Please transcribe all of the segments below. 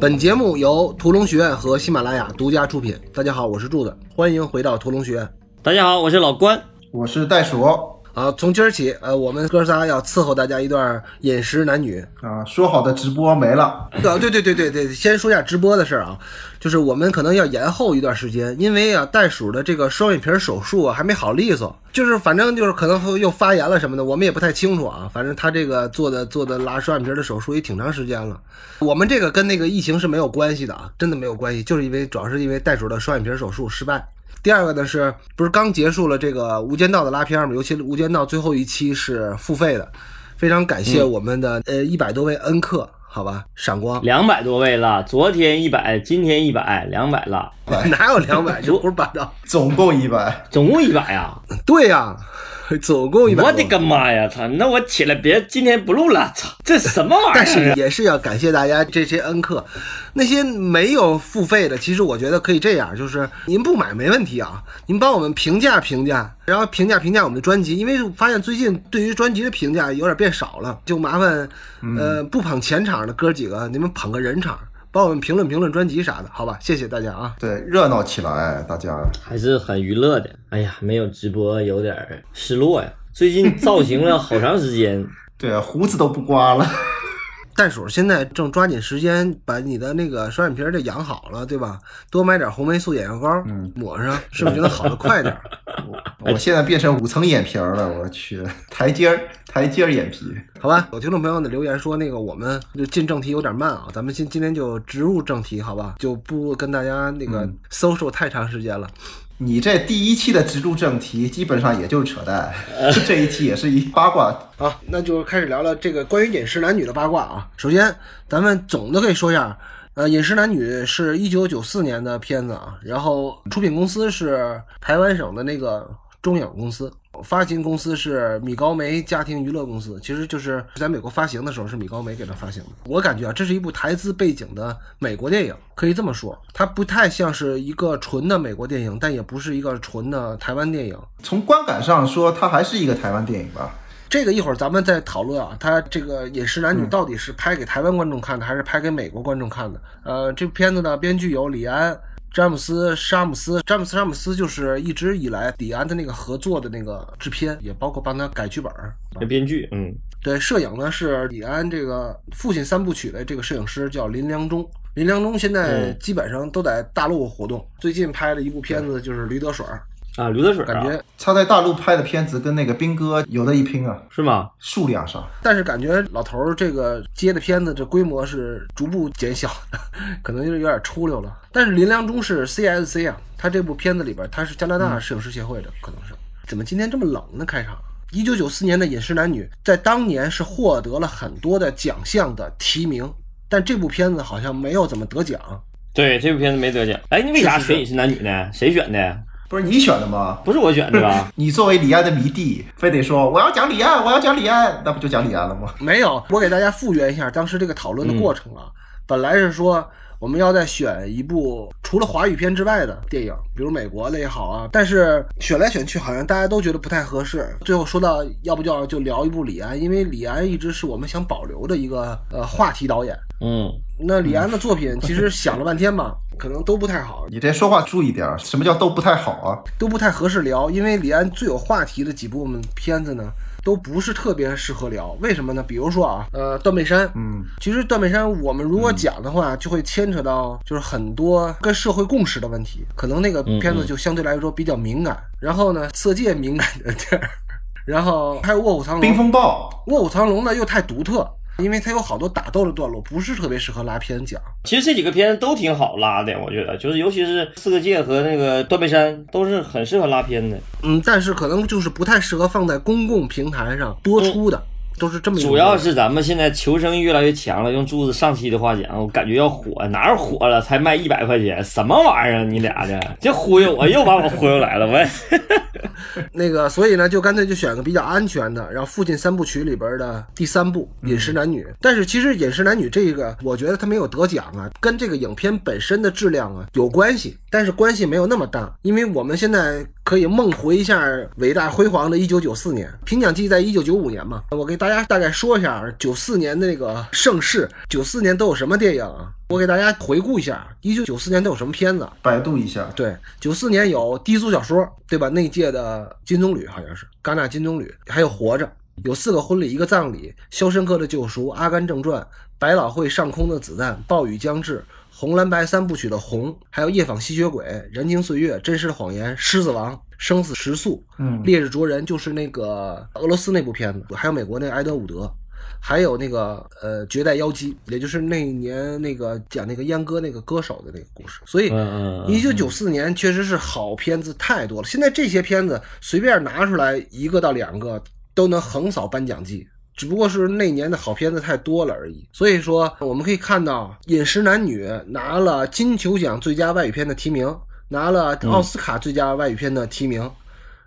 本节目由屠龙学院和喜马拉雅独家出品。大家好，我是柱子，欢迎回到屠龙学院。大家好，我是老关。我是袋鼠好，从今儿起，呃，我们哥仨要伺候大家一段饮食男女。啊，说好的直播没了，啊，对对对对对，先说一下直播的事儿啊，就是我们可能要延后一段时间，因为啊，袋鼠的这个双眼皮儿手术啊还没好利索，就是反正就是可能会又发炎了什么的，我们也不太清楚啊。反正他这个做的做的拉双眼皮儿的手术也挺长时间了。我们这个跟那个疫情是没有关系的啊，真的没有关系，就是因为主要是因为袋鼠的双眼皮儿手术失败。第二个呢是不是刚结束了这个《无间道》的拉片嘛？尤其《无间道》最后一期是付费的，非常感谢我们的、呃一百多位恩客，好吧，闪光。两百多位了，昨天一百，今天一百，两百了，哪有两百？这胡说八道！总共一百。总共一百呀！对呀、总共一百。我的个妈呀！操，那我起来别今天不录了，操，这什么玩意儿啊？是也是要感谢大家这些恩客，那些没有付费的，其实我觉得可以这样，就是您不买没问题啊，您帮我们评价评价，然后评价评价我们的专辑，因为发现最近对于专辑的评价有点变少了，就麻烦呃不捧前场的哥几个，你们捧个人场，帮我们评论评论专辑啥的，好吧？谢谢大家啊。对，热闹起来，大家。还是很娱乐的。哎呀，没有直播有点失落呀。最近造型了好长时间，对啊，胡子都不刮了。袋鼠现在正抓紧时间把你的那个双眼皮儿得养好了，对吧？多买点红霉素眼药膏，抹上，是不是就能好的快点儿？我现在变成五层眼皮儿了，我去，台阶儿，台阶儿眼皮。好吧，有听众朋友的留言说，那个我们就进正题有点慢啊，咱们今今天就直入正题，好吧？就不跟大家那个 social 太长时间了。你这第一期的植入正题，基本上也就是扯淡，这一期也是一八卦。啊，那就开始聊聊这个关于饮食男女的八卦啊。首先，咱们总的可以说一下，呃，《饮食男女》是一九九四年的片子啊，然后出品公司是台湾省的那个中影公司，发行公司是米高梅家庭娱乐公司，其实就是在美国发行的时候是米高梅给他发行的。我感觉啊，这是一部台资背景的美国电影，可以这么说，它不太像是一个纯的美国电影，但也不是一个纯的台湾电影。从观感上说，它还是一个台湾电影吧。这个一会儿咱们再讨论啊，它这个《饮食男女》到底是拍给台湾观众看的，还是拍给美国观众看的？呃，这部片子呢，编剧有李安、詹姆斯·沙姆斯。詹姆斯·沙姆斯就是一直以来李安的那个合作的那个制片，也包括帮他改剧本改。编剧，嗯，对，摄影呢是李安这个父亲三部曲的这个摄影师叫林良忠。林良忠现在嗯基本上都在大陆活动，最近拍了一部片子就是《驴得水》，啊，刘德水啊，感觉他在大陆拍的片子跟那个兵哥有的一拼啊，是吗？数量上。但是感觉老头儿这个接的片子这规模是逐步减小的，可能就是有点出溜了。但是林良忠是 CSC 啊，他这部片子里边他是加拿大摄影师协会的，可能是。怎么今天这么冷呢？开场。一九九四年的《饮食男女》在当年是获得了很多的奖项的提名，但这部片子好像没有怎么得奖。对，这部片子没得奖。哎，你为啥选饮食男女呢？谁选的？不是你选的吗？不是我选的吧？你作为李安的迷弟，非得说我要讲李安，我要讲李安，那不就讲李安了吗？没有，我给大家复原一下当时这个讨论的过程啊。本来是说我们要再选一部除了华语片之外的电影，比如美国的也好啊，但是选来选去好像大家都觉得不太合适。最后说到要不就就聊一部李安，因为李安一直是我们想保留的一个呃话题导演。嗯，那李安的作品其实想了半天吧，可能都不太好，你这说话注意点儿，什么叫都不太好啊？都不太合适聊，因为李安最有话题的几部片子呢，都不是特别适合聊。为什么呢？比如说啊，呃，断背山，嗯，其实断背山我们如果讲的话，就会牵扯到就是很多跟社会共识的问题，可能那个片子就相对来说比较敏感。然后呢，色戒敏感的地儿，然后还有卧虎藏龙，冰风暴，卧虎藏龙呢又太独特。因为它有好多打斗的段落，不是特别适合拉片讲。其实这几个片子都挺好拉的，我觉得，就是尤其是《四个界》和那个《断背山》都是很适合拉片的。嗯，但是可能就是不太适合放在公共平台上播出的，都是这么主要是咱们现在求生欲越来越强了。用柱子上期的话讲，我感觉要火，哪儿火了？才卖一百块钱，什么玩意儿啊？你俩的这忽悠我，又把我忽悠来了，我。那个，所以呢，就干脆就选个比较安全的，然后父亲三部曲里边的第三部《饮食男女》。但是其实《饮食男女》这个，我觉得它没有得奖啊，跟这个影片本身的质量啊有关系，但是关系没有那么大，因为我们现在可以梦回一下伟大辉煌的1994年，评奖季在1995年嘛。我给大家大概说一下94年的那个盛世，94年都有什么电影啊？我给大家回顾一下，一九九四年都有什么片子？百度一下，对，九四年有低俗小说，对吧？那届的金棕榈好像是戛纳金棕榈，还有活着，有四个婚礼，一个葬礼，肖申克的救赎，阿甘正传，百老汇上空的子弹，暴雨将至。红蓝白三部曲的红，还有夜访吸血鬼、人情岁月、真实的谎言、狮子王、生死时速、嗯，烈日灼人，就是那个俄罗斯那部片子，还有美国那个埃德伍德，还有那个呃绝代妖姬，也就是那一年那个讲那个阉割那个歌手的那个故事。所以嗯嗯嗯一九九四年确实是好片子太多了，现在这些片子随便拿出来一个到两个都能横扫颁奖季。只不过是那年的好片子太多了而已，所以说我们可以看到《饮食男女》拿了金球奖最佳外语片的提名，拿了奥斯卡最佳外语片的提名，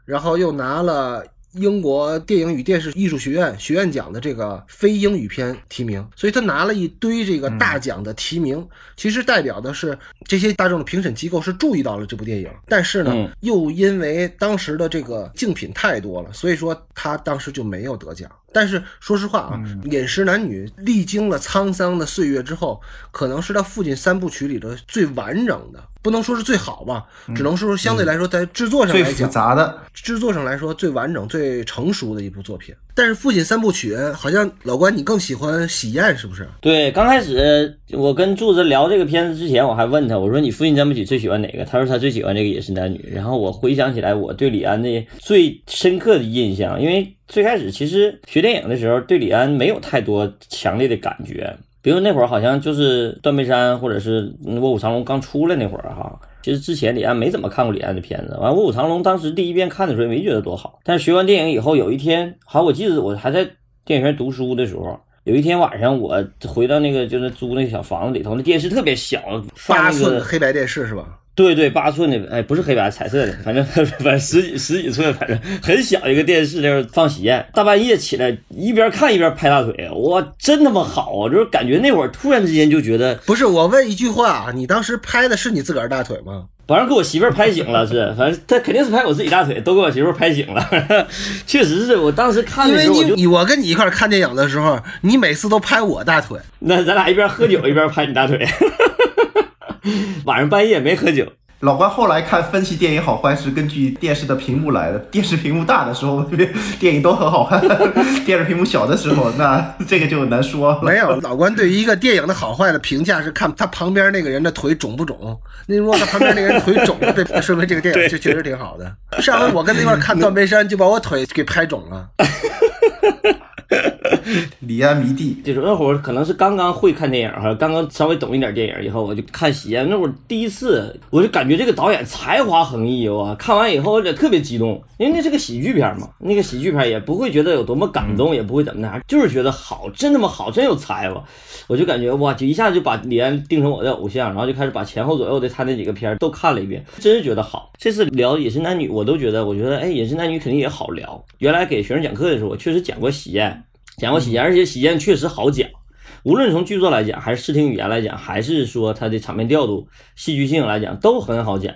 然后又拿了英国电影与电视艺术学院学院奖的这个非英语片提名，所以他拿了一堆这个大奖的提名，其实代表的是这些大众的评审机构是注意到了这部电影，但是呢，嗯。又因为当时的这个竞品太多了，所以说他当时就没有得奖。但是说实话啊，饮食男女》历经了沧桑的岁月之后，可能是他父亲三部曲里的最完整的，不能说是最好吧，只能说是相对来说在制作上最复来讲，杂的，制作上来说最完整、最成熟的一部作品。但是父亲三部曲，好像老关你更喜欢《喜宴》是不是？对，刚开始我跟柱子聊这个片子之前，我还问他，我说你父亲三部曲最喜欢哪个？他说他最喜欢这个《饮食男女》。然后我回想起来，我对李安的最深刻的印象，因为最开始其实学电影的时候，对李安没有太多强烈的感觉。比如那会儿好像就是《断背山》或者是《卧虎藏龙》刚出来那会儿哈，其实之前李安没怎么看过李安的片子。完，《卧虎藏龙》当时第一遍看的时候也没觉得多好，但是学完电影以后，有一天，好我记得我还在电影院读书的时候，有一天晚上我回到那个就是租那个小房子里头，那电视特别小，八寸黑白电视是吧？对对八寸的，哎，不是黑白彩色的，反正 反正十几十几寸，反正很小一个电视，那儿放喜宴，大半夜起来一边看一边拍大腿，哇，真他妈好啊！就是感觉那会儿突然之间就觉得，不是，我问一句话啊，你当时拍的是你自个儿大腿吗？反正给我媳妇儿拍醒了，是，反正他肯定是拍我自己大腿，都给我媳妇儿拍醒了，确实是我当时看的时候我就，我跟你一块看电影的时候，你每次都拍我大腿。那咱俩一边喝酒一边拍你大腿，晚上半夜没喝酒。老关后来看分析电影好坏是根据电视的屏幕来的，电视屏幕大的时候，电影都很好看；电视屏幕小的时候，那这个就难说了。没有，老关对于一个电影的好坏的评价是看他旁边那个人的腿肿不肿。那如果他旁边那个人腿肿了，对，说明这个电影就确实挺好的。上回我跟他一块看《断背山》，就把我腿给拍肿了。李安迷弟，就是那会儿可能是刚刚会看电影哈，刚刚稍微懂一点电影以后，我就看《喜宴》。那会儿第一次，我就感觉这个导演才华横溢哇！看完以后我就特别激动，因为那是个喜剧片嘛，那个喜剧片也不会觉得有多么感动，也不会怎么的，就是觉得好，真他妈好，真有才华。我就感觉哇，就一下就把李安定成我的偶像，然后就开始把前后左右的他那几个片儿都看了一遍，真是觉得好。这次聊《饮食男女》，我都觉得，我觉得哎，《饮食男女》肯定也好聊。原来给学生讲课的时候，我确实讲过《喜宴》。讲过喜宴，而且喜宴确实好讲，无论从剧作来讲，还是视听语言来讲，还是说它的场面调度、戏剧性来讲，都很好讲。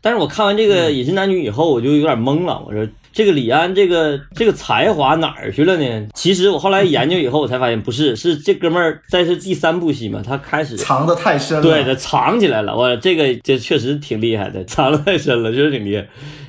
但是我看完这个《饮食男女》以后，我就有点懵了。我说这个李安这个这个才华哪儿去了呢？其实我后来研究以后，我才发现不是，是这哥们儿在是第三部戏嘛，他开始藏得太深了。对，他藏起来了。我这个这确实挺厉害的，藏得太深了，确实挺厉害。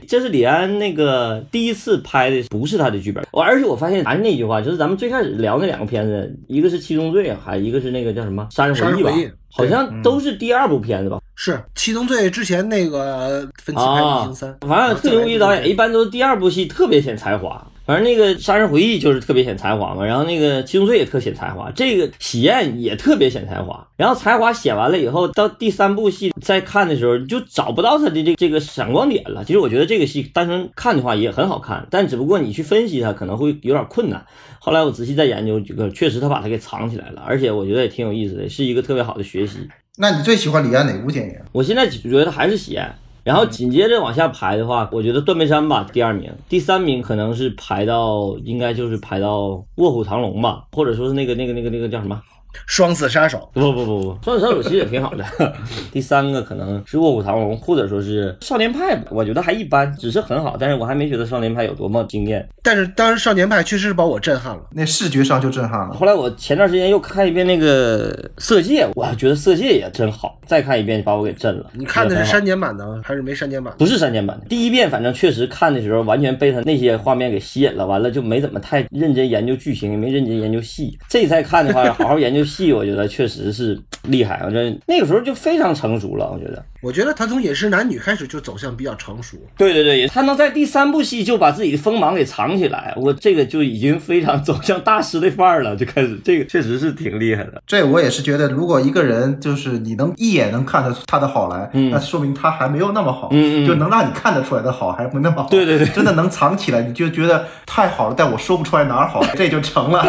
这是李安那个第一次拍的，不是他的剧本。我而且我发现还是那句话，就是咱们最开始聊那两个片子，一个是《七宗罪》，还一个是那个叫什么《杀人回忆》吧好像都是第二部片子吧。是《七宗罪》之前那个分期拍《异形三》反正特牛逼导演一般都是第二部戏特别显才华。反正那个《杀人回忆》就是特别显才华嘛，然后那个《七宗罪》也特显才华，这个《喜宴》也特别显才华。然后才华显完了以后，到第三部戏再看的时候，就找不到他的这这个闪光点了。其实我觉得这个戏单纯看的话也很好看，但只不过你去分析它可能会有点困难。后来我仔细再研究，这个确实他把它给藏起来了，而且我觉得也挺有意思的，是一个特别好的学习。那你最喜欢李安哪部电影？我现在觉得还是《喜宴》。然后紧接着往下排的话，我觉得《断背山》吧，第二名，第三名可能是排到，应该就是排到《卧虎藏龙》吧，或者说是那个那个那个那个叫什么？双子杀手。不不不不，双子杀手其实也挺好的。第三个可能是卧虎藏龙，或者说是少年派吧，我觉得还一般，只是很好，但是我还没觉得少年派有多么惊艳。但是当时少年派确实是把我震撼了。那视觉上就震撼了。后来我前段时间又看一遍那个色戒，我还觉得色戒也真好，再看一遍把我给震了。你看的是删减版的还是没删减版？不是删减版的，第一遍反正确实看的时候完全被他那些画面给吸引了，完了就没怎么太认真研究剧情，也没认真研究戏。这再看的话，好好研究戏，我觉得确实是厉害。我觉得那个时候就非常成熟了，我觉得。我觉得他从饮食男女开始就走向比较成熟。对对对，他能在第三部戏就把自己的锋芒给藏起来，我这个就已经非常走向大师的范儿了，就开始这个确实是挺厉害的。这我也是觉得，如果一个人就是你能一眼能看得出他的好来，嗯那说明他还没有那么好，嗯嗯就能让你看得出来的好还不那么好。对对对 真的能藏起来，你就觉得太好了，但我说不出来哪儿好，这就成了，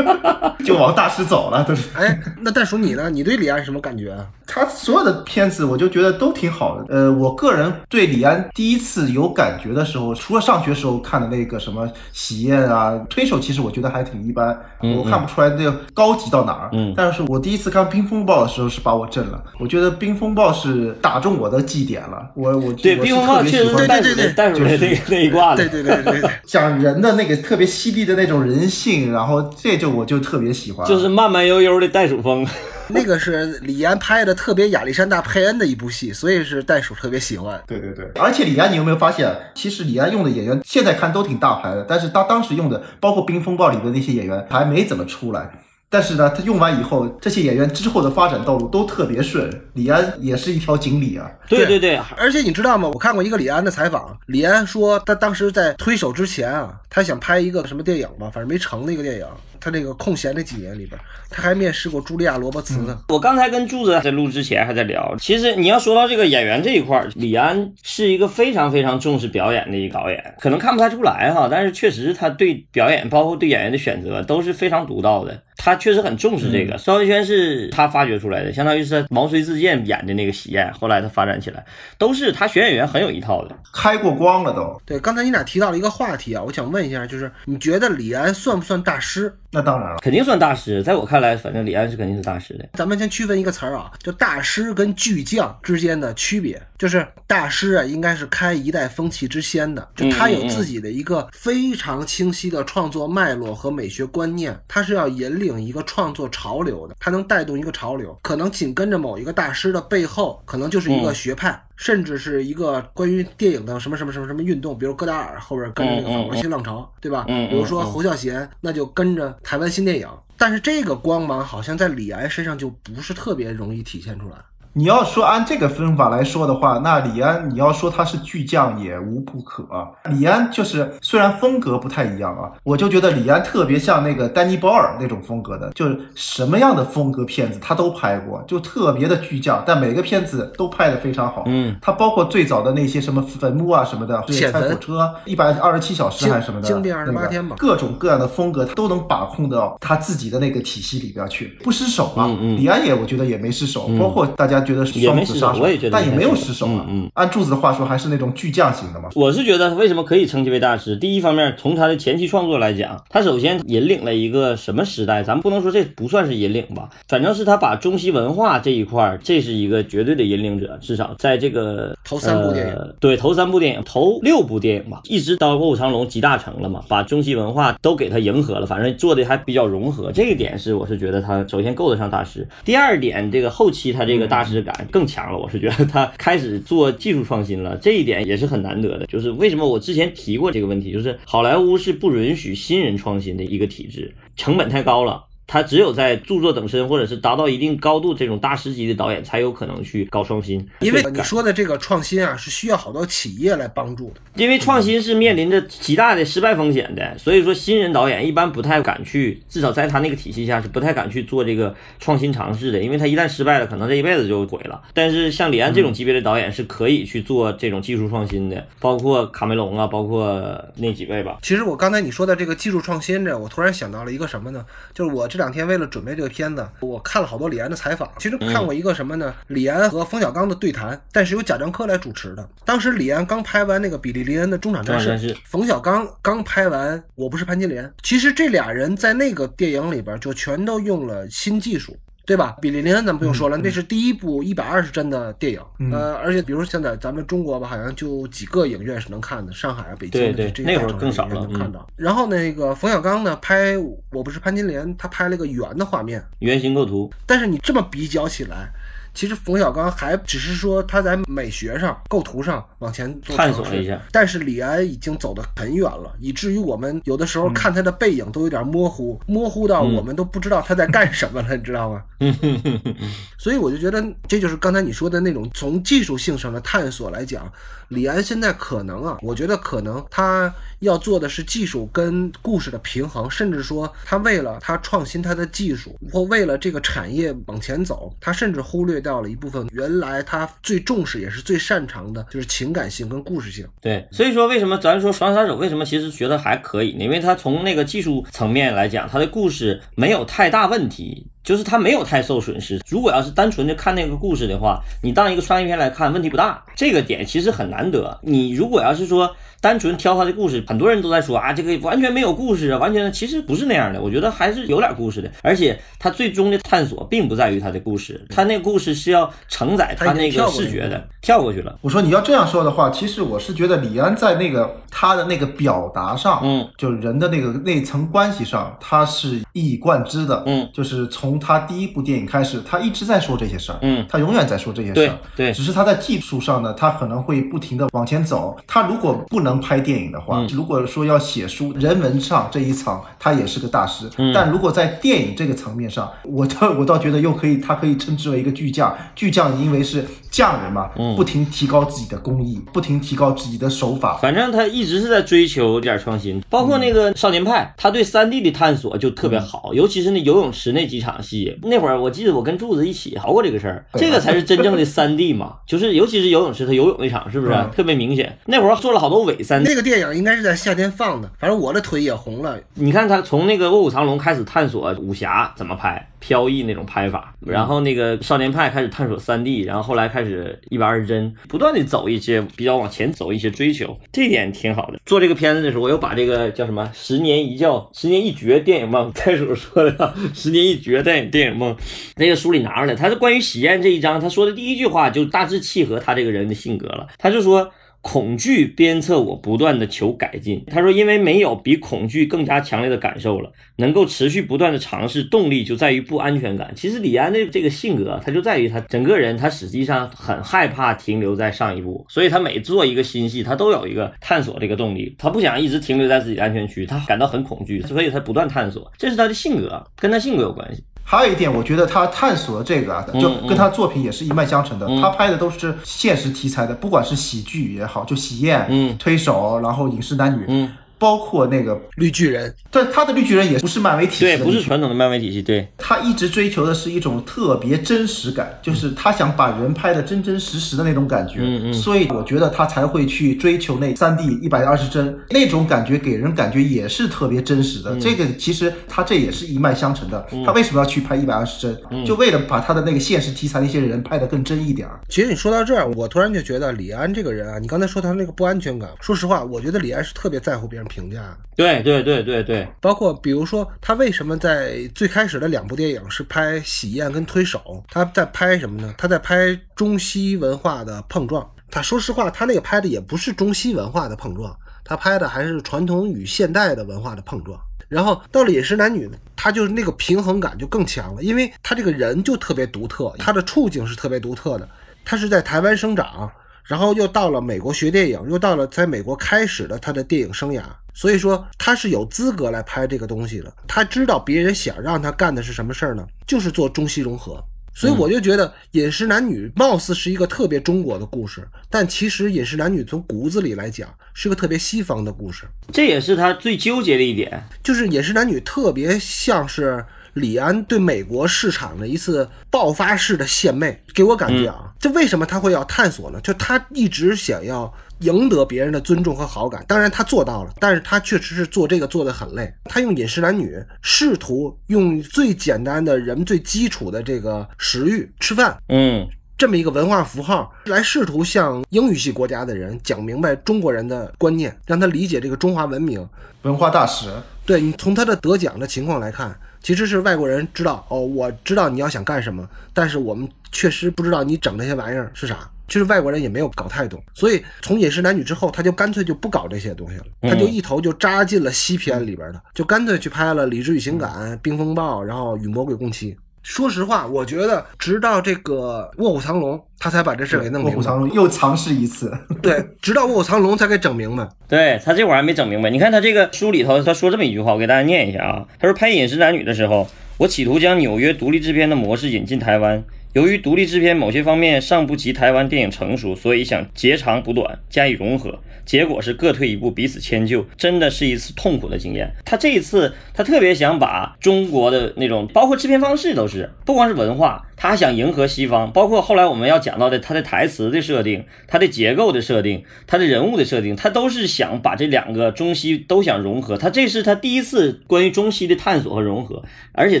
就往大师走了，都是。哎，那袋鼠你呢？你对李安什么感觉啊？他所有的片子，我就觉得都挺好的。呃，我个人对李安第一次有感觉的时候，除了上学时候看的那个什么《喜宴》啊，《推手》，其实我觉得还挺一般，我看不出来那个高级到哪儿。嗯但是我第一次看《冰风暴》的时候，是把我震了。我觉得《冰风暴》是打中我的记点了。我我对，我是冰风暴特别喜欢确实对对对鼠的袋鼠的那个那一挂的。对对对对对，讲人的那个特别犀利的那种人性，然后这就我就特别喜欢。就是慢慢悠悠的袋鼠风，那个是李安拍的特别亚历山大佩恩的一部戏，所以是袋鼠特别喜欢。对对对，而且李安，你有没有发现，其实李安用的演员现在看都挺大牌的，但是他当时用的，包括《冰风暴》里的那些演员，还没怎么出来。但是呢，他用完以后，这些演员之后的发展道路都特别顺。李安也是一条锦鲤啊。对对对，而且你知道吗？我看过一个李安的采访，李安说他当时在推手之前啊，他想拍一个什么电影嘛，反正没成的一个电影。他那个空闲的几年里边，他还面试过茱莉亚·罗伯茨呢。我刚才跟柱子在录之前还在聊，其实你要说到这个演员这一块，李安是一个非常非常重视表演的一个导演，可能看不太出来哈，但是确实他对表演，包括对演员的选择都是非常独到的。他确实很重视这个，邵文轩是他发掘出来的，相当于是毛遂自荐演的那个喜宴，后来他发展起来，都是他选演员很有一套的。开过光了都，对，刚才你俩提到了一个话题啊，我想问一下，就是你觉得李安算不算大师？那当然了。肯定算大师，在我看来，反正李安是肯定是大师的。咱们先区分一个词儿啊，就大师跟巨匠之间的区别，就是大师啊，应该是开一代风气之先的，就他有自己的一个非常清晰的创作脉络和美学观念，他是要引领一个创作潮流的，他能带动一个潮流，可能紧跟着某一个大师的背后，可能就是一个学派。甚至是一个关于电影的什么什么什么什么运动，比如戈达尔后边跟着那个法国新浪潮，对吧？比如说侯孝贤，那就跟着台湾新电影。但是这个光芒好像在李安身上就不是特别容易体现出来。你要说按这个分法来说的话，那李安你要说他是巨匠也无不可啊。李安就是虽然风格不太一样啊，我就觉得李安特别像那个丹尼鲍尔那种风格的，就是什么样的风格片子他都拍过，就特别的巨匠，但每个片子都拍的非常好。嗯，他包括最早的那些什么坟墓啊什么的，潜坟猜火车一百二十七小时还是什么的，经经典28那个各种各样的风格他都能把控到他自己的那个体系里边去，不失手啊。嗯嗯李安也我觉得也没失手，包括大家觉得也没失手双子杀手，我也觉得但也没有失失手啊。嗯嗯按柱子的话说，还是那种巨匠型的嘛。我是觉得为什么可以称其为大师？第一方面，从他的前期创作来讲，他首先引领了一个什么时代？咱们不能说这不算是引领吧，反正是他把中西文化这一块儿，这是一个绝对的引领者。至少在这个头三部电影呃，对，头三部电影，头六部电影吧，一直到《卧虎藏龙》集大成了嘛，把中西文化都给他迎合了，反正做的还比较融合。这一点是我是觉得他首先够得上大师。第二点，这个后期他这个大师质感更强了，我是觉得他开始做技术创新了，这一点也是很难得的。就是为什么我之前提过这个问题，就是好莱坞是不允许新人创新的一个体制，成本太高了。他只有在著作等身，或者是达到一定高度这种大师级的导演，才有可能去搞创新。因为你说的这个创新啊，是需要好多企业来帮助的。因为创新是面临着极大的失败风险的，所以说新人导演一般不太敢去，至少在他那个体系下是不太敢去做这个创新尝试的，因为他一旦失败了，可能这一辈子就毁了。但是像李安这种级别的导演是可以去做这种技术创新的，包括卡梅隆啊，包括那几位吧。其实我刚才你说的这个技术创新这，我突然想到了一个什么呢？就是我这两天为了准备这个片子，我看了好多李安的采访。其实看过一个什么呢？李安和冯小刚的对谈，但是由贾樟柯来主持的。当时李安刚拍完那个比利林恩的中场战事，冯小刚刚拍完《我不是潘金莲》。其实这俩人在那个电影里边就全都用了新技术。对吧？比利林恩咱们不用说了，那是第一部一百二十帧的电影，呃，而且比如现在咱们中国吧，好像就几个影院是能看的，上海啊、北京的对对这那会儿大城市更少了嗯影院能看到。然后那个冯小刚呢，拍《我不是潘金莲》，他拍了个圆的画面，圆形构图，但是你这么比较起来，其实冯小刚还只是说他在美学上、构图上往前做探索了一下，但是李安已经走得很远了，以至于我们有的时嗯候看他的背影都有点模糊，模糊到我们都不知道他在干什么了，你知道吗？所以我就觉得这就是刚才你说的那种从技术性上的探索来讲，李安现在可能啊，我觉得可能他要做的是技术跟故事的平衡，甚至说他为了他创新他的技术，或为了这个产业往前走，他甚至忽略掉了一部分原来他最重视也是最擅长的，就是情感性跟故事性。对，所以说为什么咱说《双杀手》为什么其实觉得还可以呢？因为他从那个技术层面来讲，他的故事没有太大问题，就是他没有太受损失。如果要是单纯的看那个故事的话，你当一个商业片来看，问题不大。这个点其实很难得。你如果要是说单纯挑他的故事，很多人都在说啊，这个完全没有故事啊，完全其实不是那样的。我觉得还是有点故事的，而且他最终的探索并不在于他的故事，他那个故事是要承载他那个视觉的，跳过去了。我说你要这样说的话，其实我是觉得李安在那个他的那个表达上，嗯，就是人的那个那层关系上，他是一以贯之的，嗯，就是从他第一部电影开始，他一直在说这些事儿，嗯，他永远在说这些事儿，对只是他在技术上呢，他可能会不停的往前走。他如果不能拍电影的话，嗯如果说要写书，人文上这一层，他也是个大师。嗯但如果在电影这个层面上，我倒 我倒觉得又可以，他可以称之为一个巨匠。巨匠因为是匠人嘛，嗯不停提高自己的工艺，不停提高自己的手法。反正他一直是在追求点创新，包括那个少年派，他对三 D 的探索就特别好，尤其是那游泳池那几场戏，那会儿我记得我跟柱子一起聊过这个事儿，这个才是真正的三 D 嘛，就是尤其是游泳池他游泳那场，是不是、嗯特别明显？那会儿做了好多伪三 D，那个电影应该是在夏天放的，反正我的腿也红了。你看他从那个《卧虎藏龙》开始探索武侠怎么拍，飘逸那种拍法，然后那个少年派开始探索三 D，然后后来开始一百二十帧，不断的走一些比较往前走一些追求，这点挺好的。做这个片子的时候，我又把这个叫什么“十年一觉”“ 十年一觉”电影梦，开始说的“十年一觉”电影电影梦那个书里拿出来，他是关于喜宴这一章，他说的第一句话就大致契合他这个人的性格了，他就说。恐惧鞭策我不断的求改进。他说，因为没有比恐惧更加强烈的感受了，能够持续不断的尝试，动力就在于不安全感。其实李安的这个性格，他就在于他整个人，他实际上很害怕停留在上一步，所以他每做一个新戏，他都有一个探索这个动力，他不想一直停留在自己的安全区，他感到很恐惧，所以他不断探索，这是他的性格，跟他性格有关系。还有一点，我觉得他探索的这个啊，就跟他作品也是一脉相承的。他拍的都是现实题材的，不管是喜剧也好，就喜宴、嗯。推手，然后影视男女，嗯，包括那个，绿巨人，对他的绿巨人也不是漫威体系对，的，不是传统的漫威体系，对，他一直追求的是一种特别真实感，就是他想把人拍的真真实实的那种感觉。嗯嗯所以我觉得他才会去追求那三 D 一百二十帧那种感觉，给人感觉也是特别真实的。这个其实他这也是一脉相承的。他为什么要去拍一百二十帧？就为了把他的那个现实题材那些人拍的更真一点儿。其实你说到这儿，我突然就觉得李安这个人啊，你刚才说他那个不安全感，说实话，我觉得李安是特别在乎别人评价。对对对对对，包括比如说他为什么在最开始的两部电影是拍喜宴跟推手，他在拍什么呢？他在拍中西文化的碰撞。他说实话，他那个拍的也不是中西文化的碰撞，他拍的还是传统与现代的文化的碰撞。然后到了《饮食男女》，他就是那个平衡感就更强了，因为他这个人就特别独特，他的处境是特别独特的。他是在台湾生长，然后又到了美国学电影，又到了在美国开始了他的电影生涯，所以说他是有资格来拍这个东西的。他知道别人想让他干的是什么事儿呢？就是做中西融合。所以我就觉得《饮食男女》貌似是一个特别中国的故事，但其实《饮食男女》从骨子里来讲是个特别西方的故事。这也是他最纠结的一点。就是《饮食男女》特别像是李安对美国市场的一次爆发式的献媚，给我感觉啊，这为什么他会要探索呢？就他一直想要赢得别人的尊重和好感，当然他做到了，但是他确实是做这个做的很累。他用饮食男女，试图用最简单的人最基础的这个食欲吃饭，嗯这么一个文化符号，来试图向英语系国家的人讲明白中国人的观念，让他理解这个中华文明。文化大使，对你从他的得奖的情况来看，其实是外国人知道哦，我知道你要想干什么，但是我们确实不知道你整这些玩意儿是啥。其实外国人也没有搞太懂，所以从《饮食男女》之后，他就干脆就不搞这些东西了，他就一头就扎进了西片里边的，就干脆去拍了《理智与情感》《冰风暴》，然后《与魔鬼共妻》。说实话，我觉得直到这个《卧虎藏龙》，他才把这事给弄明白。卧虎藏龙又尝试一次，对，直到《卧虎藏龙》才给整明白。对他这会儿还没整明白。你看他这个书里头，他说这么一句话，我给大家念一下啊。他说拍《饮食男女》的时候，我企图将纽约独立制片的模式引进台湾。由于独立制片某些方面尚不及台湾电影成熟，所以想截长补短，加以融合。结果是各退一步，彼此迁就，真的是一次痛苦的经验。他这一次，他特别想把中国的那种，包括制片方式都是，不光是文化，他想迎合西方，包括后来我们要讲到的他的台词的设定、他的结构的设定、他的人物的设定，他都是想把这两个中西都想融合。他这是他第一次关于中西的探索和融合，而且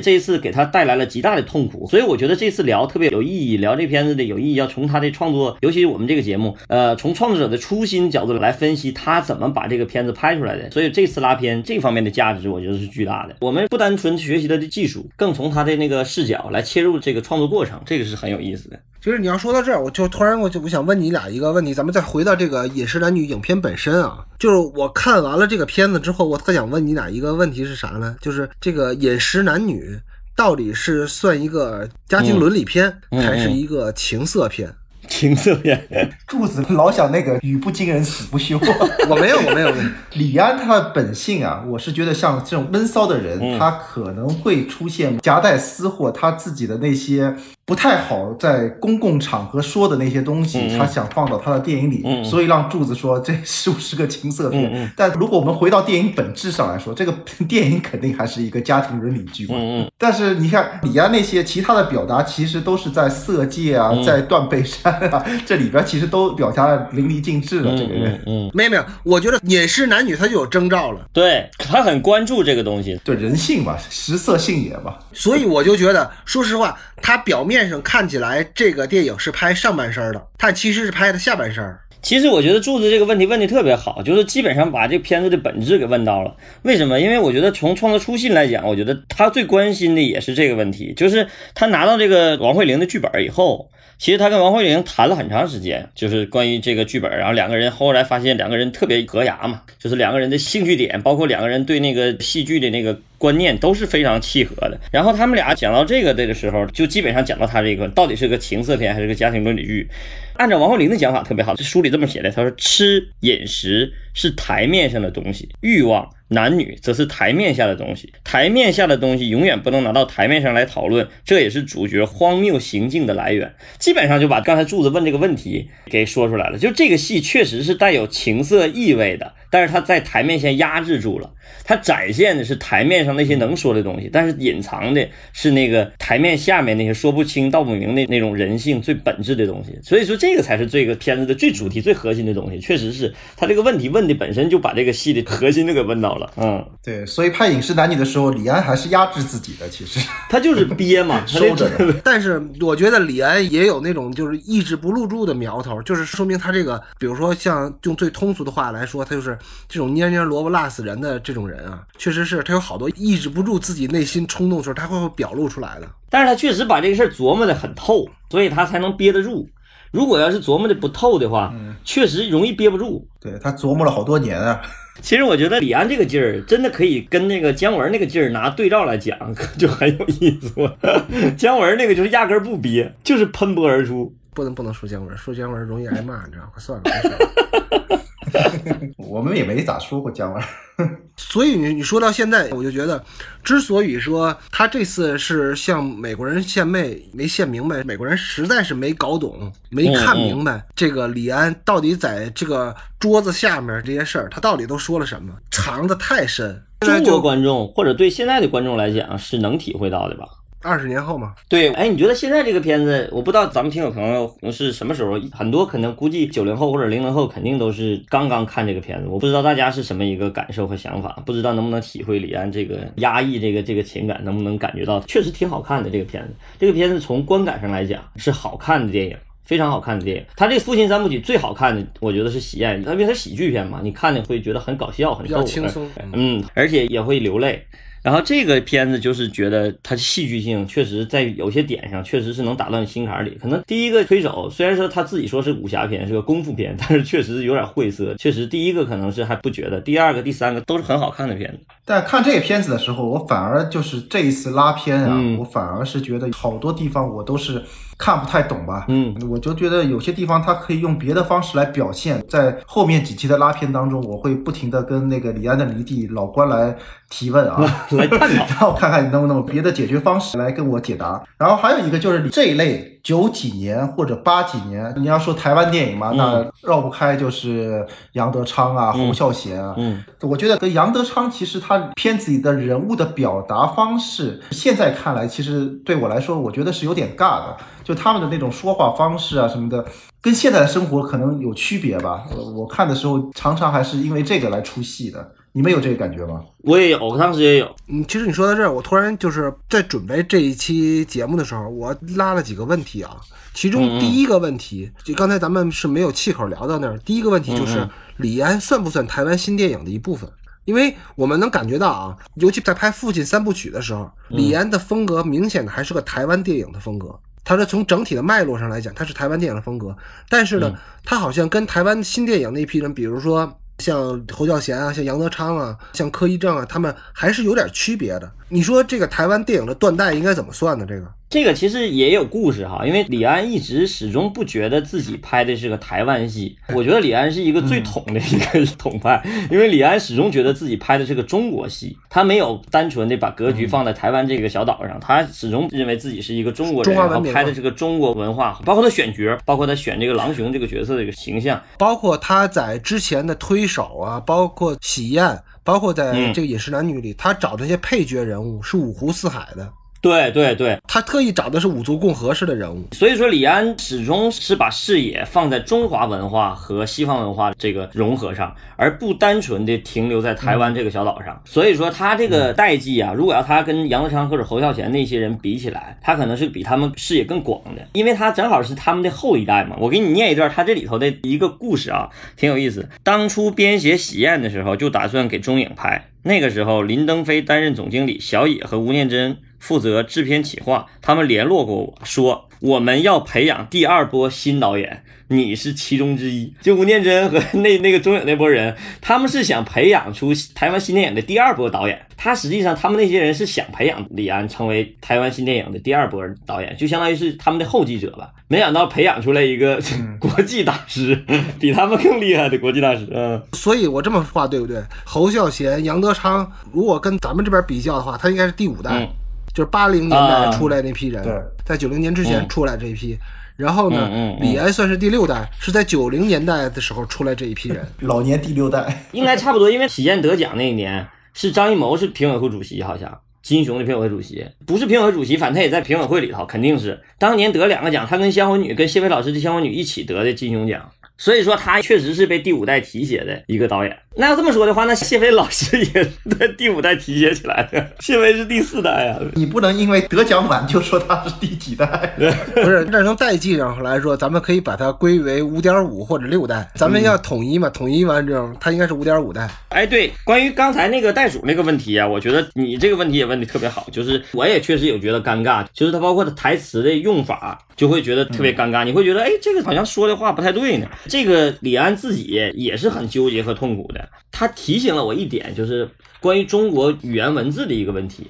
这一次给他带来了极大的痛苦。所以我觉得这次聊特别有意义，聊这片子的有意义，要从他的创作，尤其是我们这个节目，呃，从创作者的初心角度来分析他怎么把这个片子拍出来的。所以这次拉片这方面的价值，我觉得是巨大的。我们不单纯学习他的技术，更从他的那个视角来切入这个创作过程，这个是很有意思的。就是你要说到这儿，我就突然我就我想问你俩一个问题，咱们再回到这个《饮食男女》影片本身啊，就是我看完了这个片子之后，我特想问你俩一个问题是啥呢？就是这个《饮食男女》到底是算一个家庭伦理片，嗯还是一个情色片？情色片，柱子老想那个语不惊人死不休。我没有，我没有，我没有。李安他的本性啊，我是觉得像这种闷骚的人，嗯。他可能会出现夹带私货，他自己的那些不太好在公共场合说的那些东西，他想放到他的电影里，所以让柱子说这是不是个情色片？但如果我们回到电影本质上来说，这个 电影肯定还是一个家庭伦理剧嘛。但是你看李安那些其他的表达，其实都是在色戒啊，嗯在断背山啊，这里边其实都表达的淋漓尽致了。这个人。没有没有，我觉得《饮食男女》他就有征兆了，对他很关注这个东西，对人性吧，食色性也吧。所以我就觉得，说实话，他表面上看起来这个电影是拍上半身的，它其实是拍的下半身。其实我觉得柱子这个问题问的特别好，就是基本上把这片子的本质给问到了。为什么？因为我觉得从创作初心来讲，我觉得他最关心的也是这个问题，就是他拿到这个王慧玲的剧本以后，其实他跟王慧玲谈了很长时间，就是关于这个剧本，然后两个人后来发现两个人特别隔牙嘛，就是两个人的兴趣点，包括两个人对那个戏剧的那个观念都是非常契合的。然后他们俩讲到这个的的时候，就基本上讲到他这个到底是个情色片还是个家庭伦理剧。按照王慧玲的讲法特别好，这书里这么写的，他说吃饮食是台面上的东西，欲望男女则是台面下的东西。台面下的东西永远不能拿到台面上来讨论，这也是主角荒谬行径的来源。基本上就把刚才柱子问这个问题给说出来了。就这个戏确实是带有情色意味的，但是他在台面前压制住了，他展现的是台面上那些能说的东西，但是隐藏的是那个台面下面那些说不清道不明的那种人性最本质的东西。所以说这个才是这个片子的最主题、最核心的东西。确实是他这个问题问的本身就把这个戏的核心就给问到了。嗯，对，所以拍《影视男女》的时候，李安还是压制自己的，其实他就是憋嘛，收着的。但是我觉得李安也有那种就是抑制不住的苗头，就是说明他这个，比如说像用最通俗的话来说，他就是这种蔫蔫萝卜辣死人的这种人啊，确实是他有好多抑制不住自己内心冲动的时候，他会表露出来的。但是他确实把这个事儿琢磨的很透，所以他才能憋得住。如果要是琢磨的不透的话，确实容易憋不住。对他琢磨了好多年啊。其实我觉得李安这个劲儿真的可以跟那个姜文那个劲儿拿对照来讲，就很有意思。姜文那个就是压根儿不憋，就是喷薄而出。不能不能说姜文，说姜文容易挨骂，你知道吗？算了，别说了。我们也没咋说过姜文。所以你你说到现在，我就觉得，之所以说他这次是向美国人献媚，没献明白，美国人实在是没搞懂，没看明白这个李安到底在这个桌子下面这些事儿，他到底都说了什么，藏的太深。中国观众或者对现在的观众来讲是能体会到的吧？二十年后嘛，对，哎，你觉得现在这个片子，我不知道咱们听友朋友是什么时候，很多可能估计九零后或者零零后肯定都是刚刚看这个片子，我不知道大家是什么一个感受和想法，不知道能不能体会李安这个压抑这个这个情感，能不能感觉到确实挺好看的这个片子。这个片子从观感上来讲是好看的电影，非常好看的电影。他这父亲三部曲最好看的，我觉得是《喜宴》，因为它喜剧片嘛，你看的会觉得很搞笑，很比较轻松，嗯，而且也会流泪。然后这个片子就是觉得它戏剧性确实在有些点上确实是能打到你心坎里。可能第一个推手虽然说他自己说是武侠片，是个功夫片，但是确实有点晦涩。确实第一个可能是还不觉得，第二个、第三个都是很好看的片子。但看这个片子的时候，我反而就是这一次拉片啊，我反而是觉得好多地方我都是看不太懂吧。嗯，我就觉得有些地方他可以用别的方式来表现。在后面几期的拉片当中，我会不停的跟那个李安的迷弟老关来提问啊，来探讨，然后看看你能不能有别的解决方式来跟我解答。然后还有一个就是这一类九几年或者八几年，你要说台湾电影嘛，那绕不开就是杨德昌啊、侯孝贤啊。嗯，我觉得跟杨德昌其实他片子里的人物的表达方式，现在看来其实对我来说，我觉得是有点尬的。就他们的那种说话方式啊什么的，跟现在的生活可能有区别吧。我看的时候常常还是因为这个来出戏的。你们有这个感觉吗？我也有，我当时也有。嗯，其实你说到这儿，我突然就是在准备这一期节目的时候，我拉了几个问题啊。其中第一个问题，就刚才咱们是没有气口聊到那儿。第一个问题就是李安算不算台湾新电影的一部分？因为我们能感觉到啊，尤其在拍《父亲三部曲》的时候，李安的风格明显的还是个台湾电影的风格。他是从整体的脉络上来讲，他是台湾电影的风格，但是呢，他好像跟台湾新电影那批人，比如说像侯孝贤啊，像杨德昌啊，像柯一正啊，他们还是有点区别的。你说这个台湾电影的断代应该怎么算呢？这个？这个其实也有故事哈，因为李安一直始终不觉得自己拍的是个台湾戏。我觉得李安是一个最统的一个统派，因为李安始终觉得自己拍的是个中国戏，他没有单纯的把格局放在台湾这个小岛上，他始终认为自己是一个中国人，然后拍的是个中国文化，包括他选角，包括他选这个狼雄这个角色的一个形象，包括他在之前的推手啊，包括喜宴，包括在这个饮食男女里，他找这些配角人物是五湖四海的。对对对，他特意找的是五族共和式的人物，所以说李安始终是把视野放在中华文化和西方文化这个融合上，而不单纯的停留在台湾这个小岛上。所以说他这个代际啊，如果要他跟杨德昌或者侯孝贤那些人比起来，他可能是比他们视野更广的，因为他正好是他们的后一代嘛。我给你念一段他这里头的一个故事啊，挺有意思。当初编写《喜宴》的时候，就打算给中影拍，那个时候林登飞担任总经理，小野和吴念真。负责制片企划，他们联络过我说我们要培养第二波新导演，你是其中之一。就吴念真和那那个中影那波人，他们是想培养出台湾新电影的第二波导演。他实际上他们那些人是想培养李安成为台湾新电影的第二波导演，就相当于是他们的后继者吧。没想到培养出来一个 国际大师，比他们更厉害的国际大师。嗯，所以我这么话对不对？侯孝贤、杨德昌，如果跟咱们这边比较的话，他应该是第五代。就是八零年代出来那批人，在九零年之前出来这一批，然后呢，李安算是第六代，是在九零年代的时候出来这一批人，老年第六代。应该差不多，因为喜宴得奖那一年是张艺谋是评委会主席，好像金熊的评委会主席，不是评委会主席，反正他也在评委会里头，肯定是当年得两个奖，他跟香魂女跟谢飞老师的香魂女一起得的金熊奖。所以说他确实是被第五代提携的一个导演。那要这么说的话，那谢飞老师也是在第五代提携起来的，谢飞是第四代啊。你不能因为得奖晚就说他是第几代，不是？那从代际上来说，咱们可以把它归为五点五或者六代。咱们要统一嘛？统一完之后，他应该是五点五代。哎，对，关于刚才那个袋鼠那个问题啊，我觉得你这个问题也问的特别好，就是我也确实有觉得尴尬，就是它包括它台词的用法，就会觉得特别尴尬。你会觉得，哎，这个好像说的话不太对呢。这个李安自己也是很纠结和痛苦的。他提醒了我一点，就是关于中国语言文字的一个问题。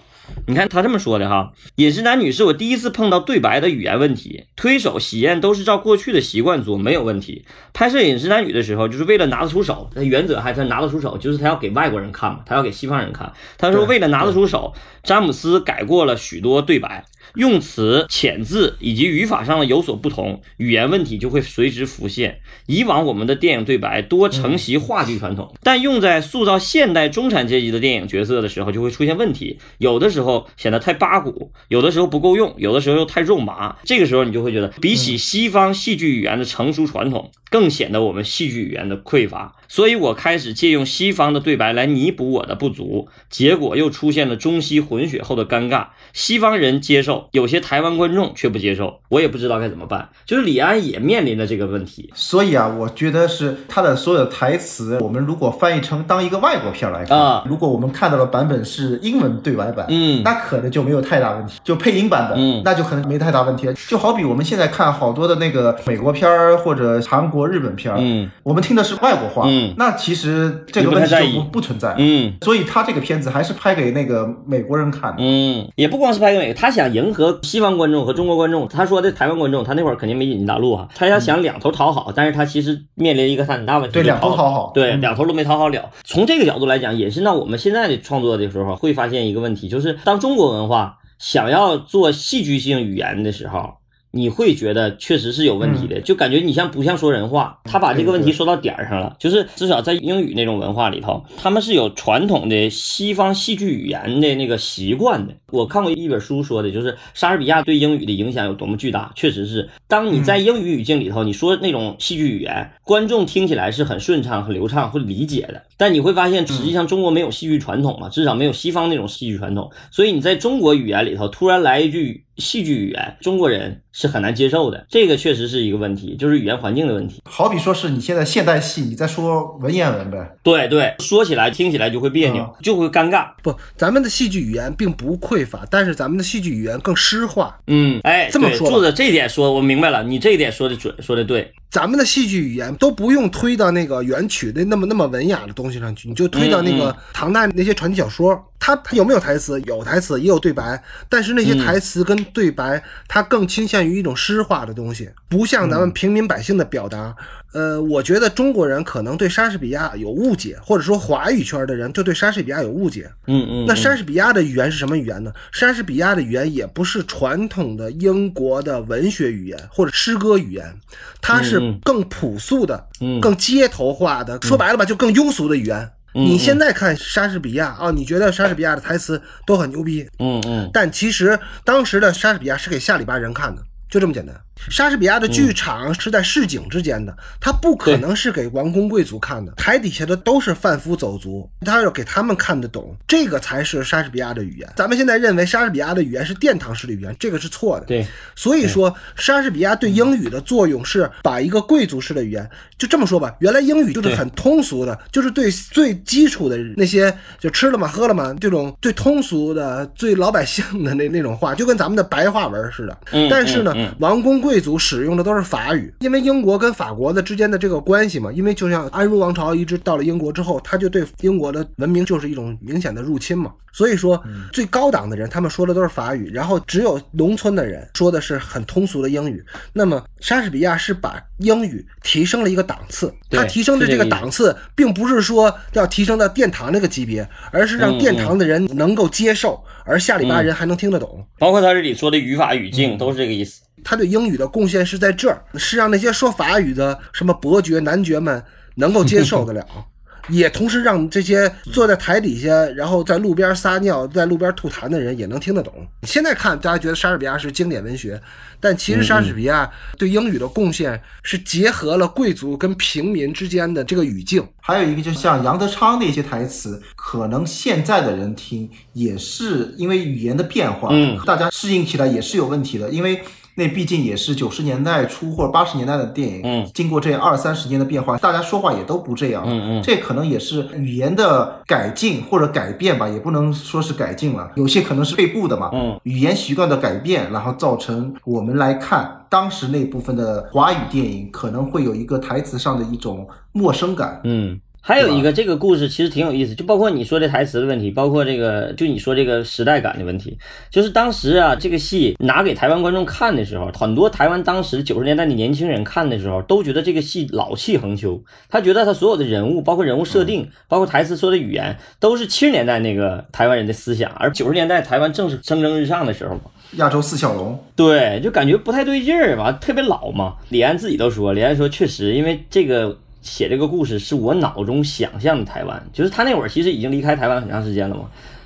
你看他这么说的哈，饮食男女是我第一次碰到对白的语言问题，推手喜宴都是照过去的习惯做，没有问题。拍摄饮食男女的时候，就是为了拿得出手，那原则还是拿得出手，就是他要给外国人看嘛，他要给西方人看。他说为了拿得出手，詹姆斯改过了许多对白。用词遣字以及语法上的有所不同，语言问题就会随之浮现。以往我们的电影对白多承袭话剧传统，但用在塑造现代中产阶级的电影角色的时候，就会出现问题。有的时候显得太八股，有的时候不够用，有的时候又太肉麻。这个时候你就会觉得，比起西方戏剧语言的成熟传统，更显得我们戏剧语言的匮乏。所以我开始借用西方的对白来弥补我的不足，结果又出现了中西混血后的尴尬。西方人接受，有些台湾观众却不接受，我也不知道该怎么办。就是李安也面临着这个问题。所以啊，我觉得是他的所有的台词，我们如果翻译成当一个外国片来看，啊如果我们看到的版本是英文对白版，嗯那可能就没有太大问题。就配音版本，嗯那就可能没太大问题。就好比我们现在看好多的那个美国片儿或者韩国、日本片儿，嗯我们听的是外国话，嗯那其实这个问题就不不存在。嗯所以他这个片子还是拍给那个美国人看的。嗯，也不光是拍给美国，他想迎合西方观众和中国观众。他说的台湾观众，他那会儿肯定没引进大陆啊，他要想两头讨好，但是他其实面临一个很大问题，对两头讨好对，嗯两头都没讨好了。从这个角度来讲，也是那我们现在的创作的时候，会发现一个问题，就是当中国文化想要做戏剧性语言的时候。你会觉得确实是有问题的，就感觉你像不像说人话？他把这个问题说到点儿上了，就是至少在英语那种文化里头，他们是有传统的西方戏剧语言的那个习惯的。我看过一本书说的，就是莎士比亚对英语的影响有多么巨大，确实是。当你在英语语境里头，你说那种戏剧语言，观众听起来是很顺畅、很流畅，会理解的。但你会发现，实际上中国没有戏剧传统嘛，至少没有西方那种戏剧传统，所以你在中国语言里头突然来一句戏剧语言，中国人是很难接受的。这个确实是一个问题，就是语言环境的问题。好比说是你现在现代戏，你在说文言文呗，对对，说起来听起来就会别扭，就会尴尬。不，咱们的戏剧语言并不匮乏，但是咱们的戏剧语言更诗化。嗯，哎，这么说吧作者这一点说，我明白了，你这一点说的准，说的对。咱们的戏剧语言都不用推到那个原曲的那么那么文雅的东西上去，你就推到那个唐代那些传奇小说，它它有没有台词？有台词，也有对白，但是那些台词跟对白，它更倾向于一种诗化的东西，不像咱们平民百姓的表达。呃，我觉得中国人可能对莎士比亚有误解，或者说华语圈的人就对莎士比亚有误解。嗯嗯，那莎士比亚的语言是什么语言呢？莎士比亚的语言也不是传统的英国的文学语言或者诗歌语言，它是更朴素的、嗯更街头化的，说白了吧，就更庸俗的语言。嗯你现在看莎士比亚啊，你觉得莎士比亚的台词都很牛逼，嗯嗯但其实当时的莎士比亚是给下里巴人看的，就这么简单。莎士比亚的剧场是在市井之间的，他不可能是给王公贵族看的，台底下的都是贩夫走卒，他要给他们看得懂，这个才是莎士比亚的语言。咱们现在认为莎士比亚的语言是殿堂式的语言，这个是错的。对，所以说，莎士比亚对英语的作用是把一个贵族式的语言，就这么说吧，原来英语就是很通俗的，就是对最基础的那些就吃了吗、喝了吗这种最通俗的、最老百姓的那那种话，就跟咱们的白话文似的。嗯但是呢嗯嗯，王公贵族使用的都是法语，因为英国跟法国的之间的这个关系嘛，因为就像安茹王朝一直到了英国之后，他就对英国的文明就是一种明显的入侵嘛。所以说，最高档的人他们说的都是法语，然后只有农村的人说的是很通俗的英语。那么莎士比亚是把英语提升了一个档次，对他提升的这个档次，并不是说要提升到殿堂那个级别，而是让嗯殿堂的人能够接受，而下里巴人还能听得懂。包括他这里说的语法语境都是这个意思。他对英语的贡献是在这儿，是让那些说法语的什么伯爵、男爵们能够接受得了，也同时让这些坐在台底下，然后在路边撒尿、在路边吐痰的人也能听得懂。现在看，大家觉得莎士比亚是经典文学，但其实莎士比亚对英语的贡献是结合了贵族跟平民之间的这个语境。还有一个，就像杨德昌那些台词，可能现在的人听也是因为语言的变化，嗯大家适应起来也是有问题的，因为。那毕竟也是九十年代初或者八十年代的电影，嗯，经过这二三十年的变化，大家说话也都不这样，嗯嗯。这可能也是语言的改进或者改变吧，也不能说是改进了，有些可能是退步的嘛，嗯，语言习惯的改变，然后造成我们来看当时那部分的华语电影可能会有一个台词上的一种陌生感，嗯，还有一个这个故事其实挺有意思，就包括你说的台词的问题，包括这个就你说这个时代感的问题，就是当时啊这个戏拿给台湾观众看的时候，很多台湾当时九十年代的年轻人看的时候，都觉得这个戏老气横秋，他觉得他所有的人物，包括人物设定，包括台词说的语言，都是七十年代那个台湾人的思想，而九十年代台湾正是蒸蒸日上的时候嘛。亚洲四小龙，对，就感觉不太对劲儿完，特别老嘛。李安自己都说，李安说确实，因为这个写这个故事是我脑中想象的台湾，就是他那会儿其实已经离开台湾很长时间了嘛。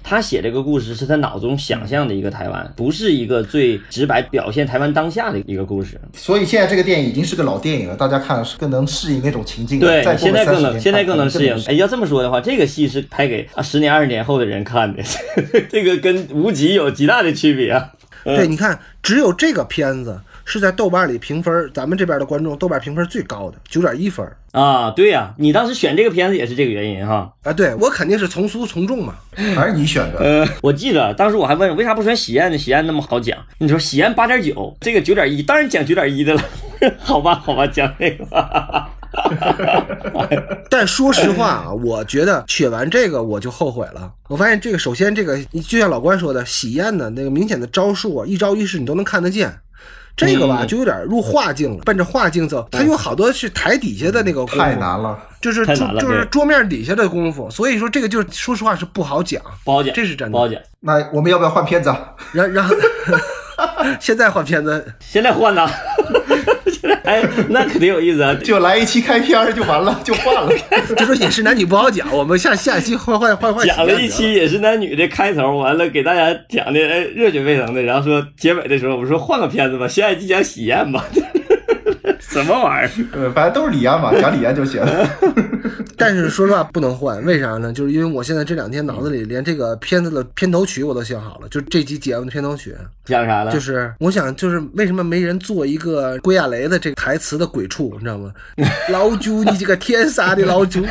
他写这个故事是他脑中想象的一个台湾，不是一个最直白表现台湾当下的一个故事。所以现在这个电影已经是个老电影了，大家看是更能适应那种情境。对现在更能现在更能适应。哎，要这么说的话，这个戏是拍给啊十年二十年后的人看的，这个跟无极有极大的区别啊。对，你看，只有这个片子是在豆瓣里评分，咱们这边的观众豆瓣评分最高的，九点一分。啊，对呀、你当时选这个片子也是这个原因哈。啊，对我肯定是从俗从众嘛。还是你选的。呃，我记得当时我还问为啥不选喜宴呢？喜宴那么好讲，你说喜宴八点九，这个九点一，当然讲九点一的了。好吧，好吧，讲这个。但说实话啊，我觉得选完这个我就后悔了。我发现这个，首先这个就像老关说的，喜宴的那个明显的招数啊，一招一式你都能看得见。这个吧，嗯就有点入画境了，奔着画境走。他有好多是台底下的那个功夫，太难了，就是就是桌面底下的功夫。所以说这个就是说实话是不好讲。不好讲，这是真的不好讲。那我们要不要换片子啊？然然后 现在换片子，现在换呐，现在 哎，那肯定有意思啊。就来一期开篇就完了，就换了。就说也是男女不好讲。我们下下一期换换换换讲了一期也是男女的开头，完了给大家讲的哎热血沸腾的，然后说结尾的时候我们说换个片子吧，下一期讲喜宴吧，什么玩意儿？呃，反正都是李安嘛，讲李安就行。但是说实话不能换，为啥呢？就是因为我现在这两天脑子里连这个片子的片头曲我都想好了，就这集节目的片头曲，讲啥了？就是我想就是为什么没人做一个归亚雷的这个台词的鬼畜，你知道吗？老朱，你这个天杀的老朱。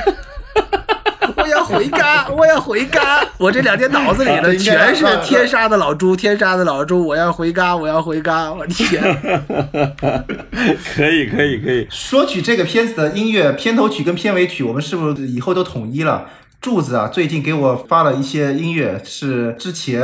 回家，我要回家。我这两天脑子里的全是天杀的老猪，天杀的老猪。我要回家，我要回家。我天！可以，可以，可以。说起这个片子的音乐片头曲跟片尾曲，我们是不是以后都统一了？柱子啊，最近给我发了一些音乐，是之前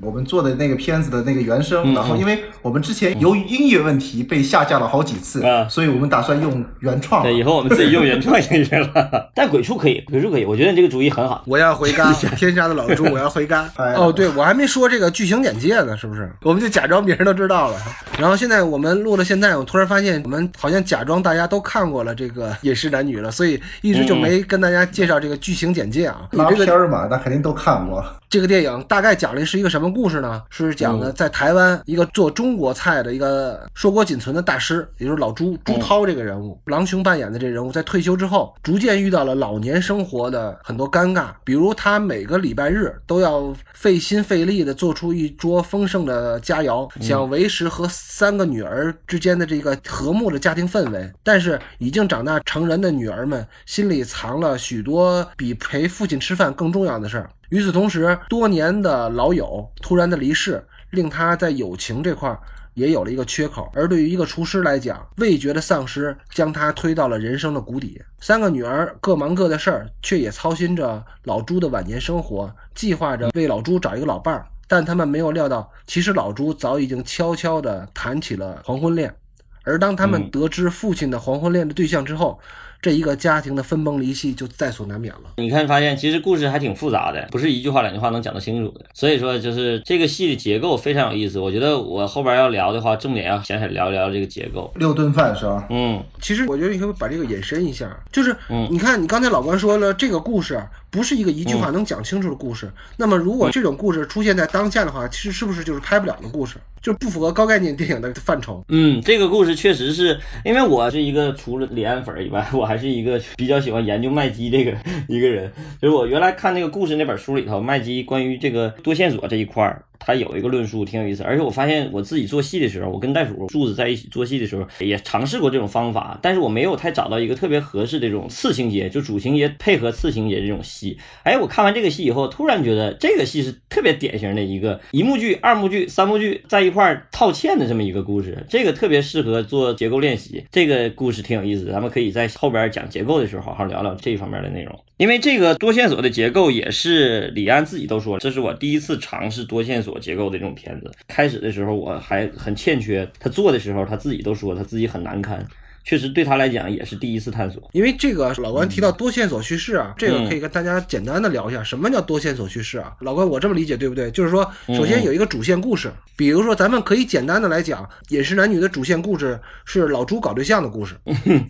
我们做的那个片子的那个原声。嗯然后，因为我们之前由于音乐问题被下架了好几次，啊所以我们打算用原创。对，以后我们自己用原创音乐了。但鬼畜可以，鬼畜可以，我觉得你这个主意很好。我要回家，天杀的老猪，我要回家。哎哦，对，我还没说这个剧情简介呢，是不是？我们就假装别人都知道了。然后现在我们录了，现在我突然发现，我们好像假装大家都看过了这个《饮食男女》了，所以一直就没跟大家介绍这个剧情简介啊。你拉这个片儿嘛，那肯定都看过。这个电影大概讲的是一个什么故事呢？是讲的在台湾一个做中国菜的一个硕果仅存的大师，也就是老朱朱涛这个人物，郎雄扮演的这人物，在退休之后，逐渐遇到了老年生活的很多尴尬，比如他每个礼拜日都要费心费力的做出一桌丰盛的佳肴，想维持和三个女儿之间的这个和睦的家庭氛围，但是已经长大成人的女儿们心里藏了许多比陪父亲吃饭更重要的事儿。与此同时，多年的老友突然的离世，令他在友情这块儿也有了一个缺口。而对于一个厨师来讲，味觉的丧失将他推到了人生的谷底。三个女儿各忙各的事儿，却也操心着老朱的晚年生活，计划着为老朱找一个老伴儿。但他们没有料到，其实老朱早已经悄悄地谈起了黄昏恋。而当他们嗯得知父亲的黄昏恋的对象之后，这一个家庭的分崩离析就在所难免了。你看，发现其实故事还挺复杂的，不是一句话两句话能讲得清楚的。所以说，就是这个戏的结构非常有意思。我觉得我后边要聊的话，重点要想想聊一聊这个结构。六顿饭是吧？嗯，其实我觉得你可以把这个引申一下，就是嗯你看，你刚才老关说了，这个故事啊不是一个一句话能讲清楚的故事。那么，如果这种故事出现在当下的话，其实是不是就是拍不了的故事，就是不符合高概念电影的范畴？嗯，这个故事确实是因为我是一个除了李安粉儿以外，我还是一个比较喜欢研究麦基这个 一个人。就是我原来看那个故事那本书里头，麦基关于这个多线索这一块儿，他有一个论述挺有意思，而且我发现我自己做戏的时候，我跟袋鼠柱子在一起做戏的时候，也尝试过这种方法，但是我没有太找到一个特别合适的这种次情节，就主情节配合次情节这种戏。哎，我看完这个戏以后，突然觉得这个戏是特别典型的一个一幕剧、二幕剧、三幕剧在一块套嵌的这么一个故事，这个特别适合做结构练习。这个故事挺有意思，咱们可以在后边讲结构的时候好好聊聊这一方面的内容。因为这个多线索的结构也是李安自己都说，这是我第一次尝试多线索结构的这种片子。开始的时候我还很欠缺，他做的时候他自己都说他自己很难堪。确实对他来讲也是第一次探索。因为这个老关提到多线索叙事啊，这个可以跟大家简单的聊一下，什么叫多线索叙事啊？老关，我这么理解对不对？就是说，首先有一个主线故事，比如说咱们可以简单的来讲，《饮食男女》的主线故事是老朱搞对象的故事，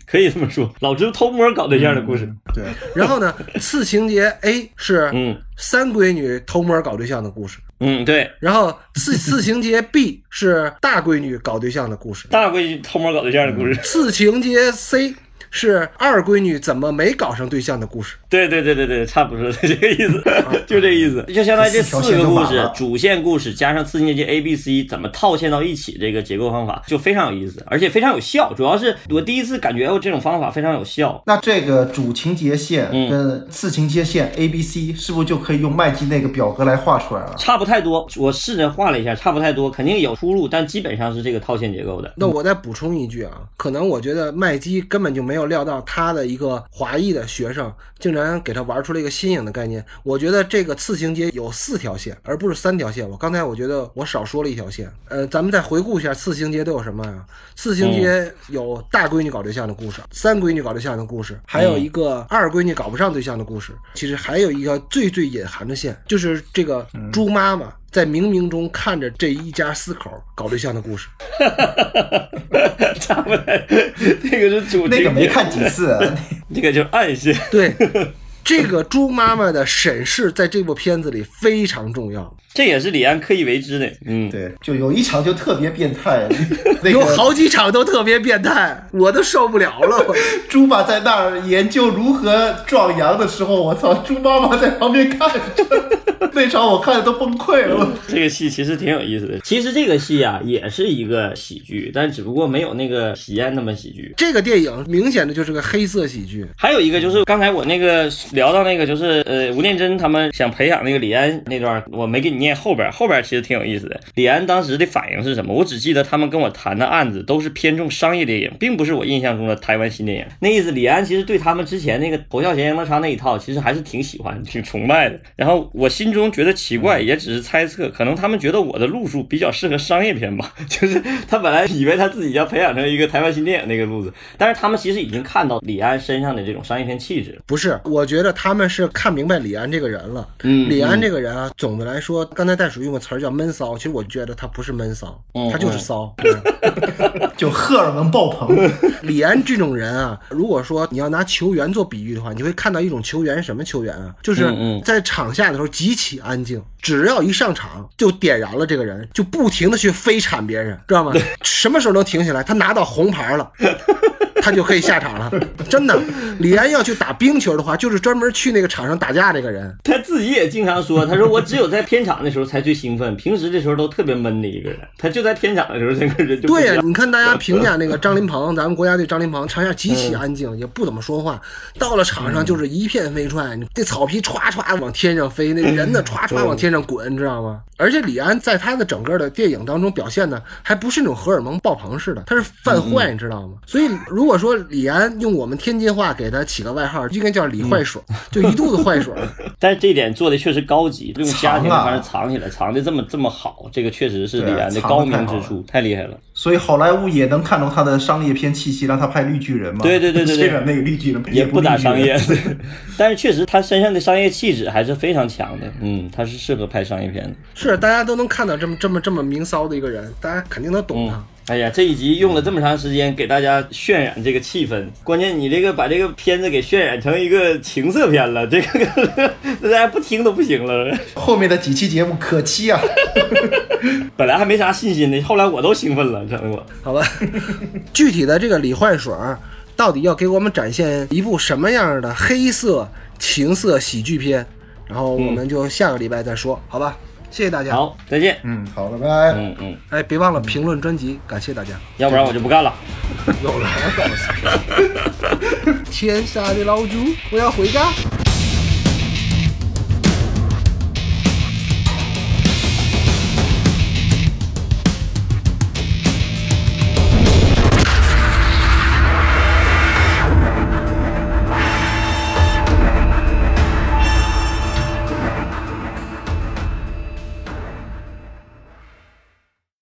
可以这么说，老朱偷摸搞对象的故事。对，然后呢，次情节 A 是嗯三闺女偷摸搞对象的故事，嗯，对，然后四四情节 B 是大闺女搞对象的故事，大闺女偷摸搞对象的故事。四情节 C 是二闺女怎么没搞上对象的故事。对对对对对，差不多是 这个意思，就这意思，就相当于这四个故事，主线故事加上次情节 A、B、C 怎么套嵌到一起，这个结构方法就非常有意思，而且非常有效。主要是我第一次感觉这种方法非常有效。那这个主情节线嗯跟次情节线 A、B、C 是不是就可以用麦基那个表格来画出来了？差不太多，我试着画了一下，差不太多，肯定有出入，但基本上是这个套线结构的。那我再补充一句啊，可能我觉得麦基根本就没有料到他的一个华裔的学生竟然给他玩出了一个新颖的概念。我觉得这个次情节有四条线，而不是三条线。我刚才我觉得我少说了一条线。呃，咱们再回顾一下次情节都有什么呀？次情节有大闺女搞对象的故事，三闺女搞对象的故事，还有一个二闺女搞不上对象的故事。其实还有一个最最隐含的线，就是这个猪妈妈。在冥冥中看着这一家四口搞对象的故事，差不多，这个是主那个没看几次，那个就是暗线。对，这个猪妈妈的审视在这部片子里非常重要，这也是李安刻意为之的。嗯，对，就有一场就特别变态，那有好几场都特别变态，我都受不了了。猪爸在那儿研究如何壮阳的时候，我操，猪妈妈在旁边看着，那场我看的都崩溃了。这个戏其实挺有意思的。其实这个戏啊，也是一个喜剧，但只不过没有那个喜宴那么喜剧。这个电影明显的就是个黑色喜剧，还有一个就是刚才我那个聊到那个，就是呃吴念真他们想培养那个李安那段，我没给你念后边，后边其实挺有意思的。李安当时的反应是什么？我只记得他们跟我谈的案子都是偏重商业电影，并不是我印象中的台湾新电影。那意思，李安其实对他们之前那个侯孝贤、杨德昌那一套，其实还是挺喜欢、挺崇拜的。然后我心中觉得奇怪，也只是猜测，可能他们觉得我的路数比较适合商业片吧。就是他本来以为他自己要培养成一个台湾新电影那个路子，但是他们其实已经看到李安身上的这种商业片气质。不是？我觉得他们是看明白李安这个人了。嗯李安这个人啊，总的来说，刚才袋鼠用个词儿叫闷骚，其实我觉得他不是闷骚，嗯他就是骚。嗯 就荷尔蒙爆棚，李安这种人啊，如果说你要拿球员做比喻的话，你会看到一种球员，什么球员啊？就是在场下的时候极其安静，只要一上场就点燃了这个人，就不停的去飞铲别人，知道吗？什么时候能停下来？他拿到红牌了。他就可以下场了，真的。李安要去打冰球的话，就是专门去那个场上打架这个人。他自己也经常说，他说我只有在片场的时候才最兴奋，平时的时候都特别闷的一个人。他就在片场的时候，这个人就对呀、你看大家评价那个张林鹏，咱们国家队张林鹏，场下极其安静，也不怎么说话。到了场上就是一片飞踹，那草皮歘歘往天上飞，那人呢歘歘往天上滚，你知道吗？而且李安在他的整个的电影当中表现的，还不是那种荷尔蒙爆棚似的，他是犯坏，你知道吗？所以如果说李安用我们天津话给他起个外号，应该叫李坏水，就一肚子坏水。但是这点做的确实高级，用家庭方式藏起来，藏的这么这么好，这个确实是李安的高明之处，太厉害了。所以好莱坞也能看到他的商业片气息，让他拍绿巨人嘛。对对对对对 虽然那个绿巨人也不打商业，但是确实他身上的商业气质还是非常强的。嗯，他是适合拍商业片的。是大家都能看到这么这么这么明骚的一个人，大家肯定能懂他。嗯哎呀，这一集用了这么长时间给大家渲染这个气氛，关键你这个把这个片子给渲染成一个情色片了，这个 大家不听都不行了。后面的几期节目可期啊！本来还没啥信心的，后来我都兴奋了，整的我。好吧，具体的这个李坏水儿到底要给我们展现一部什么样的黑色情色喜剧片，然后我们就下个礼拜再说，好吧？谢谢大家。好，再见。嗯，好了，拜拜。嗯嗯，哎，别忘了评论专辑，感谢大家。要不然我就不干了。又来了，天下的老猪，我要回家。